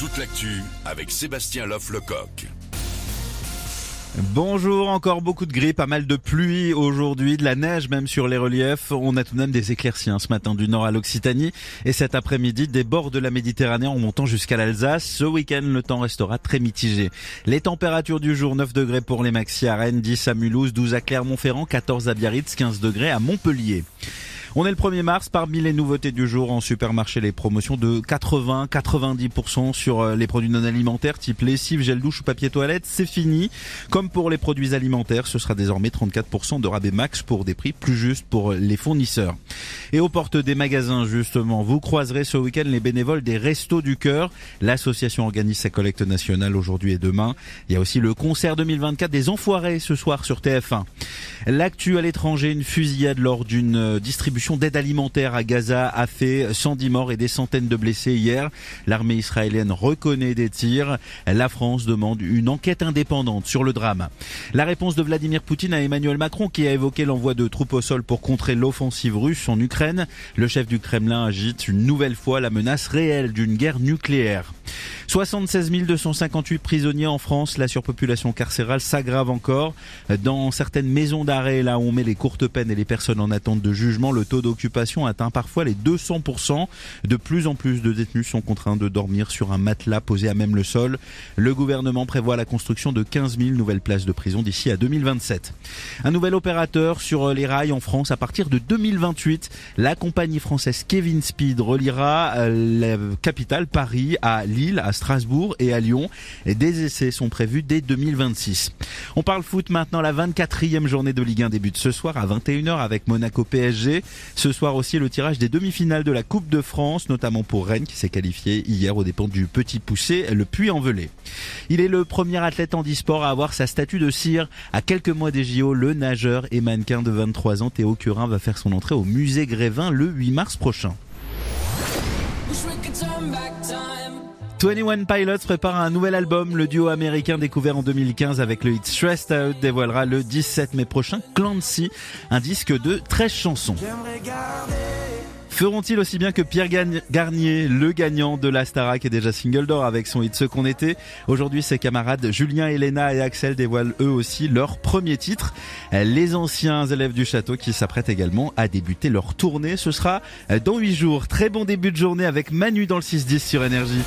Toute l'actu avec Sébastien Loff-Lecoq. Bonjour, encore beaucoup de gris, pas mal de pluie aujourd'hui, de la neige même sur les reliefs. On a tout de même des éclaircies hein, ce matin du nord à l'Occitanie et cet après-midi des bords de la Méditerranée en montant jusqu'à l'Alsace. Ce week-end, le temps restera très mitigé. Les températures du jour, 9 degrés pour les maxi à Rennes, 10 à Mulhouse, 12 à Clermont-Ferrand, 14 à Biarritz, 15 degrés à Montpellier. On est le 1er mars. Parmi les nouveautés du jour en supermarché, les promotions de 80-90% sur euh, les produits non alimentaires type lessive, gel douche ou papier toilette. C'est fini. Comme pour les produits alimentaires, ce sera désormais 34% de rabais max pour des prix plus justes pour les fournisseurs. Et aux portes des magasins, justement, vous croiserez ce week-end les bénévoles des Restos du Cœur. L'association organise sa collecte nationale aujourd'hui et demain. Il y a aussi le concert 2024 des Enfoirés ce soir sur TF1. L'actu à l'étranger, une fusillade lors d'une euh, distribution d'aide alimentaire à Gaza a fait 110 morts et des centaines de blessés hier. L'armée israélienne reconnaît des tirs. La France demande une enquête indépendante sur le drame. La réponse de Vladimir Poutine à Emmanuel Macron qui a évoqué l'envoi de troupes au sol pour contrer l'offensive russe en Ukraine. Le chef du Kremlin agite une nouvelle fois la menace réelle d'une guerre nucléaire. 76 258 prisonniers en France. La surpopulation carcérale s'aggrave encore. Dans certaines maisons d'arrêt, là où on met les courtes peines et les personnes en attente de jugement, le taux d'occupation atteint parfois les 200%. De plus en plus de détenus sont contraints de dormir sur un matelas posé à même le sol. Le gouvernement prévoit la construction de 15 000 nouvelles places de prison d'ici à 2027. Un nouvel opérateur sur les rails en France à partir de 2028. La compagnie française Kevin Speed reliera la capitale Paris à Lille, à Strasbourg et à Lyon. Et des essais sont prévus dès 2026. On parle foot maintenant. La 24e journée de Ligue 1 débute ce soir à 21h avec Monaco PSG. Ce soir aussi le tirage des demi-finales de la Coupe de France, notamment pour Rennes qui s'est qualifié hier aux dépens du petit poussé, le Puy-en-Velay. Il est le premier athlète en e-sport à avoir sa statue de cire. À quelques mois des JO, le nageur et mannequin de 23 ans Théo Curin va faire son entrée au musée Grévin le 8 mars prochain. 21 Pilots prépare un nouvel album. Le duo américain découvert en 2015 avec le hit Stressed Out dévoilera le 17 mai prochain Clancy, un disque de 13 chansons. Feront-ils aussi bien que Pierre Garnier, le gagnant de la Starac est déjà single d'or avec son hit Ce qu'on était? Aujourd'hui, ses camarades Julien, Elena et Axel dévoilent eux aussi leur premier titre. Les anciens élèves du château qui s'apprêtent également à débuter leur tournée. Ce sera dans 8 jours. Très bon début de journée avec Manu dans le 6-10 sur Énergie.